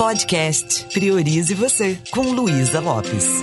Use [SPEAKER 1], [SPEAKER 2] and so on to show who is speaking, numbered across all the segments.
[SPEAKER 1] Podcast Priorize Você, com Luísa Lopes.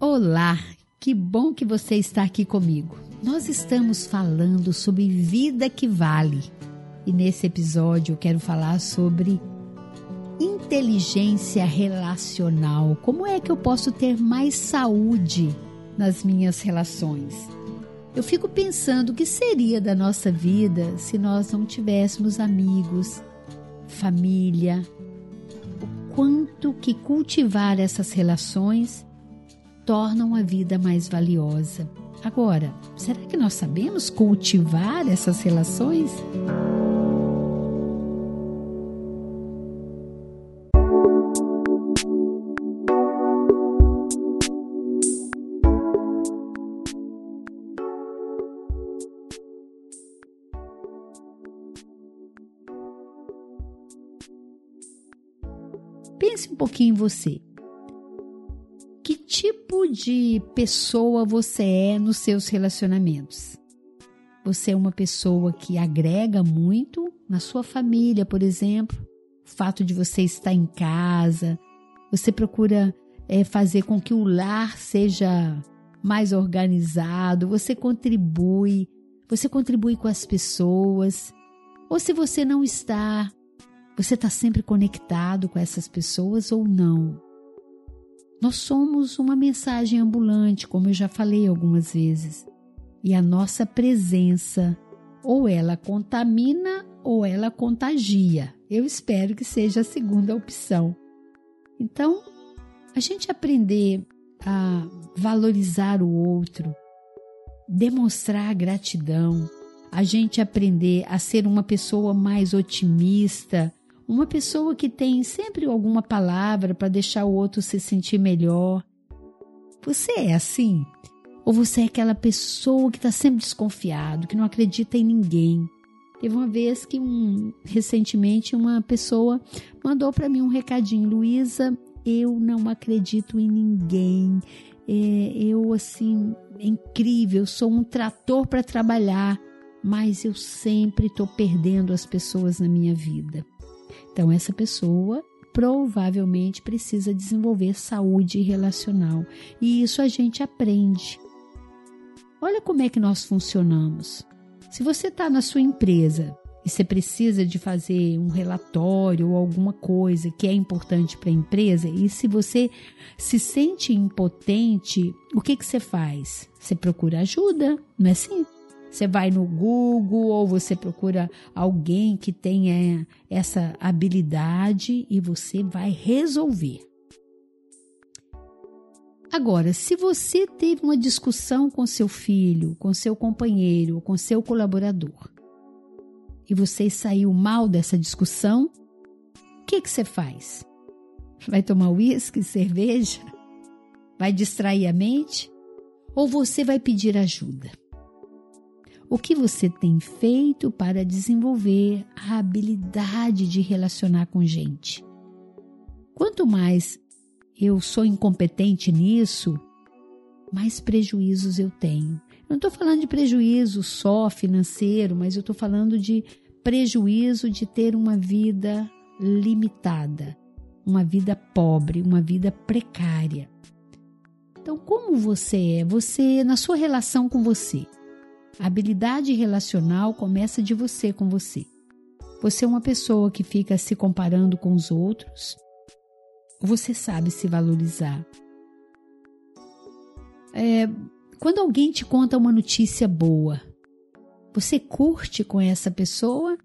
[SPEAKER 2] Olá, que bom que você está aqui comigo. Nós estamos falando sobre vida que vale. E nesse episódio eu quero falar sobre inteligência relacional. Como é que eu posso ter mais saúde nas minhas relações? Eu fico pensando o que seria da nossa vida se nós não tivéssemos amigos, família. O quanto que cultivar essas relações tornam a vida mais valiosa. Agora, será que nós sabemos cultivar essas relações? Pense um pouquinho em você. Que tipo de pessoa você é nos seus relacionamentos? Você é uma pessoa que agrega muito na sua família, por exemplo, o fato de você estar em casa, você procura é, fazer com que o lar seja mais organizado, você contribui, você contribui com as pessoas. Ou se você não está, você está sempre conectado com essas pessoas ou não? Nós somos uma mensagem ambulante, como eu já falei algumas vezes. E a nossa presença, ou ela contamina ou ela contagia. Eu espero que seja a segunda opção. Então, a gente aprender a valorizar o outro, demonstrar gratidão, a gente aprender a ser uma pessoa mais otimista, uma pessoa que tem sempre alguma palavra para deixar o outro se sentir melhor. Você é assim? Ou você é aquela pessoa que está sempre desconfiado, que não acredita em ninguém? Teve uma vez que um, recentemente uma pessoa mandou para mim um recadinho, Luísa, eu não acredito em ninguém. É, eu assim, é incrível, sou um trator para trabalhar, mas eu sempre estou perdendo as pessoas na minha vida. Então, essa pessoa provavelmente precisa desenvolver saúde relacional. E isso a gente aprende. Olha como é que nós funcionamos. Se você está na sua empresa e você precisa de fazer um relatório ou alguma coisa que é importante para a empresa, e se você se sente impotente, o que, que você faz? Você procura ajuda, não é assim? Você vai no Google ou você procura alguém que tenha essa habilidade e você vai resolver. Agora, se você teve uma discussão com seu filho, com seu companheiro, com seu colaborador, e você saiu mal dessa discussão, o que, que você faz? Vai tomar uísque, cerveja? Vai distrair a mente? Ou você vai pedir ajuda? O que você tem feito para desenvolver a habilidade de relacionar com gente? Quanto mais eu sou incompetente nisso, mais prejuízos eu tenho. Eu não estou falando de prejuízo só financeiro, mas eu estou falando de prejuízo de ter uma vida limitada, uma vida pobre, uma vida precária. Então, como você é? Você, na sua relação com você, a habilidade relacional começa de você com você. Você é uma pessoa que fica se comparando com os outros? Ou você sabe se valorizar? É, quando alguém te conta uma notícia boa, você curte com essa pessoa?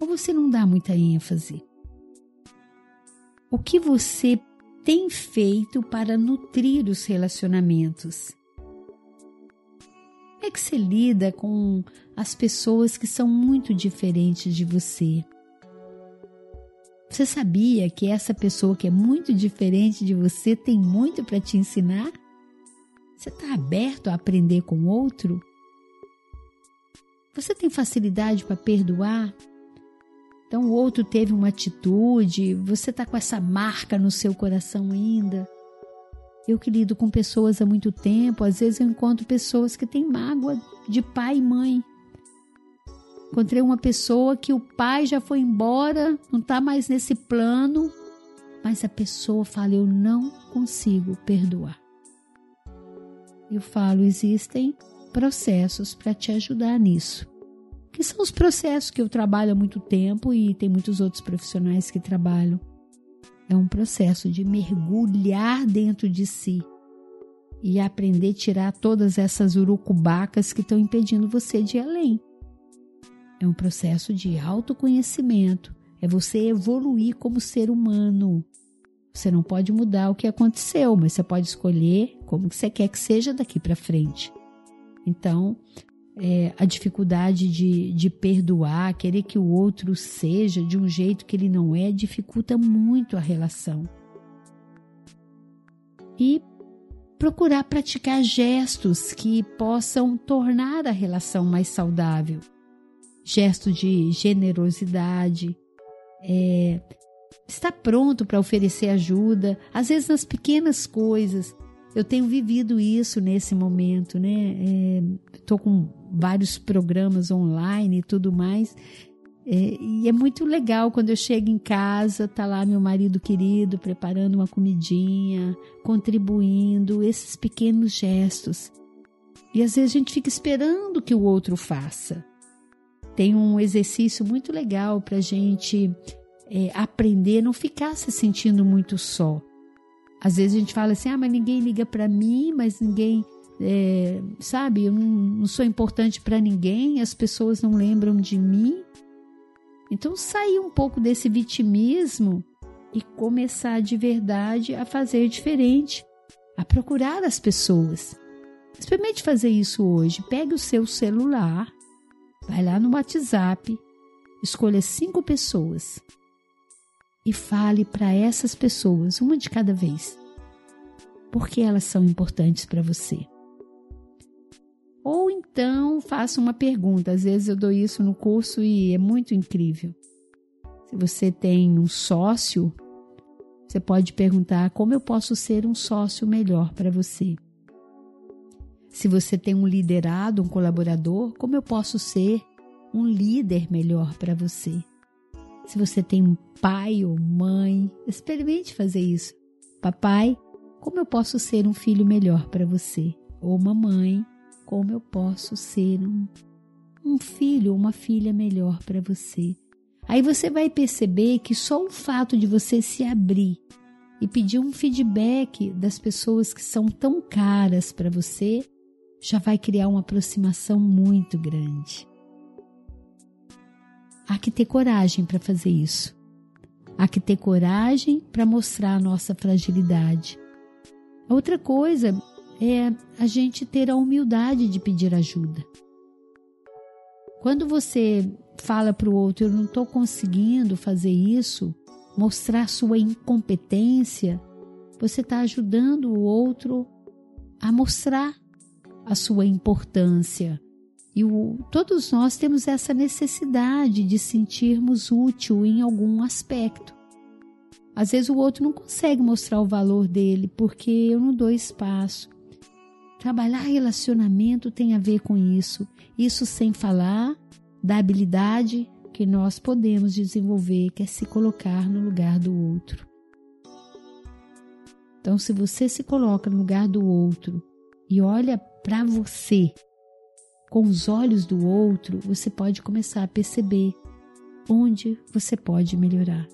[SPEAKER 2] Ou você não dá muita ênfase? O que você tem feito para nutrir os relacionamentos? É que você lida com as pessoas que são muito diferentes de você? Você sabia que essa pessoa que é muito diferente de você tem muito para te ensinar? Você está aberto a aprender com outro? Você tem facilidade para perdoar? Então o outro teve uma atitude, você está com essa marca no seu coração ainda. Eu que lido com pessoas há muito tempo, às vezes eu encontro pessoas que têm mágoa de pai e mãe. Encontrei uma pessoa que o pai já foi embora, não está mais nesse plano, mas a pessoa fala: Eu não consigo perdoar. Eu falo: existem processos para te ajudar nisso. Que são os processos que eu trabalho há muito tempo e tem muitos outros profissionais que trabalham. É um processo de mergulhar dentro de si e aprender a tirar todas essas urucubacas que estão impedindo você de ir além. É um processo de autoconhecimento, é você evoluir como ser humano. Você não pode mudar o que aconteceu, mas você pode escolher como que você quer que seja daqui para frente. Então, é, a dificuldade de, de perdoar, querer que o outro seja de um jeito que ele não é, dificulta muito a relação. E procurar praticar gestos que possam tornar a relação mais saudável. Gesto de generosidade, é, estar pronto para oferecer ajuda, às vezes nas pequenas coisas. Eu tenho vivido isso nesse momento, né? Estou é, com vários programas online e tudo mais. É, e é muito legal quando eu chego em casa, tá lá meu marido querido preparando uma comidinha, contribuindo, esses pequenos gestos. E às vezes a gente fica esperando que o outro faça. Tem um exercício muito legal para gente é, aprender, não ficar se sentindo muito só. Às vezes a gente fala assim, ah, mas ninguém liga para mim, mas ninguém, é, sabe, eu não, não sou importante para ninguém, as pessoas não lembram de mim. Então sair um pouco desse vitimismo e começar de verdade a fazer diferente, a procurar as pessoas. Experimente fazer isso hoje. Pegue o seu celular, vai lá no WhatsApp, escolha cinco pessoas e fale para essas pessoas, uma de cada vez, porque elas são importantes para você. Ou então faça uma pergunta, às vezes eu dou isso no curso e é muito incrível. Se você tem um sócio, você pode perguntar como eu posso ser um sócio melhor para você. Se você tem um liderado, um colaborador, como eu posso ser um líder melhor para você? Se você tem um pai ou mãe, experimente fazer isso. Papai, como eu posso ser um filho melhor para você? Ou mamãe, como eu posso ser um, um filho ou uma filha melhor para você? Aí você vai perceber que só o fato de você se abrir e pedir um feedback das pessoas que são tão caras para você já vai criar uma aproximação muito grande. Há que ter coragem para fazer isso. Há que ter coragem para mostrar a nossa fragilidade. Outra coisa é a gente ter a humildade de pedir ajuda. Quando você fala para o outro, eu não estou conseguindo fazer isso, mostrar sua incompetência, você está ajudando o outro a mostrar a sua importância, e o, todos nós temos essa necessidade de sentirmos útil em algum aspecto. Às vezes o outro não consegue mostrar o valor dele porque eu não dou espaço. Trabalhar relacionamento tem a ver com isso. Isso sem falar da habilidade que nós podemos desenvolver, que é se colocar no lugar do outro. Então, se você se coloca no lugar do outro e olha para você com os olhos do outro, você pode começar a perceber onde você pode melhorar.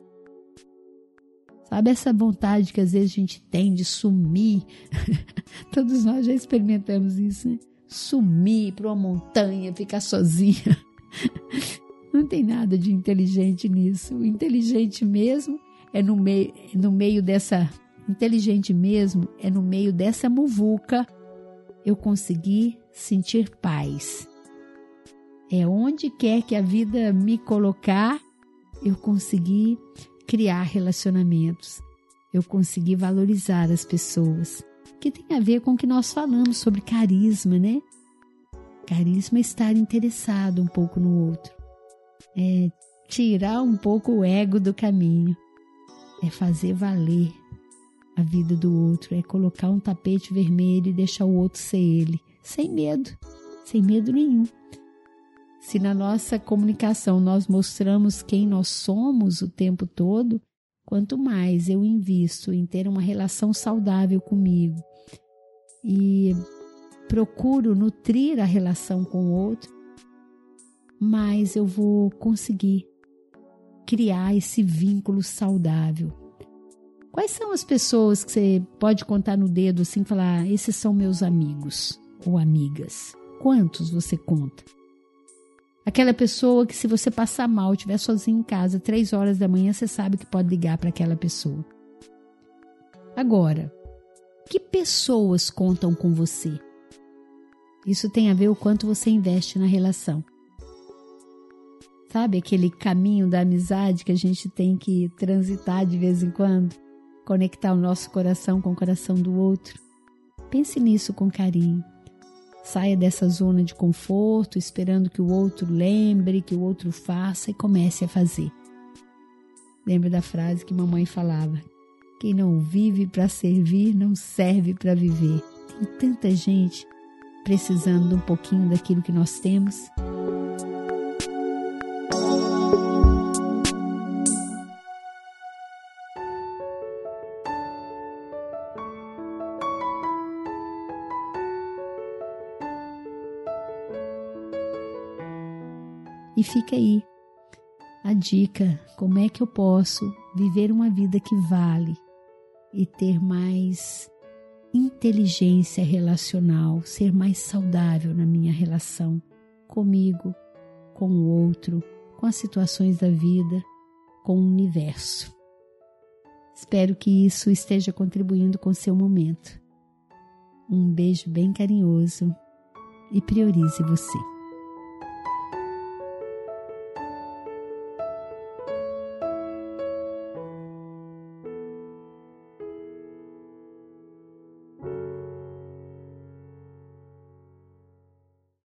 [SPEAKER 2] Sabe essa vontade que às vezes a gente tem de sumir? Todos nós já experimentamos isso, né? Sumir para uma montanha, ficar sozinha. Não tem nada de inteligente nisso. O inteligente mesmo é no meio, no meio dessa. Inteligente mesmo é no meio dessa muvuca eu consegui sentir paz. É onde quer que a vida me colocar, eu consegui criar relacionamentos. Eu consegui valorizar as pessoas, que tem a ver com o que nós falamos sobre carisma, né? Carisma é estar interessado um pouco no outro. É tirar um pouco o ego do caminho. É fazer valer a vida do outro, é colocar um tapete vermelho e deixar o outro ser ele, sem medo, sem medo nenhum. Se na nossa comunicação nós mostramos quem nós somos o tempo todo, quanto mais eu invisto em ter uma relação saudável comigo e procuro nutrir a relação com o outro, mais eu vou conseguir criar esse vínculo saudável. Quais são as pessoas que você pode contar no dedo assim, falar, ah, esses são meus amigos ou amigas? Quantos você conta? Aquela pessoa que, se você passar mal, estiver sozinho em casa, três horas da manhã, você sabe que pode ligar para aquela pessoa. Agora, que pessoas contam com você? Isso tem a ver o quanto você investe na relação. Sabe aquele caminho da amizade que a gente tem que transitar de vez em quando? Conectar o nosso coração com o coração do outro? Pense nisso com carinho. Saia dessa zona de conforto, esperando que o outro lembre, que o outro faça e comece a fazer. Lembra da frase que mamãe falava: Quem não vive para servir, não serve para viver. Tem tanta gente precisando de um pouquinho daquilo que nós temos. E fica aí a dica: como é que eu posso viver uma vida que vale e ter mais inteligência relacional, ser mais saudável na minha relação comigo, com o outro, com as situações da vida, com o universo. Espero que isso esteja contribuindo com seu momento. Um beijo bem carinhoso e priorize você.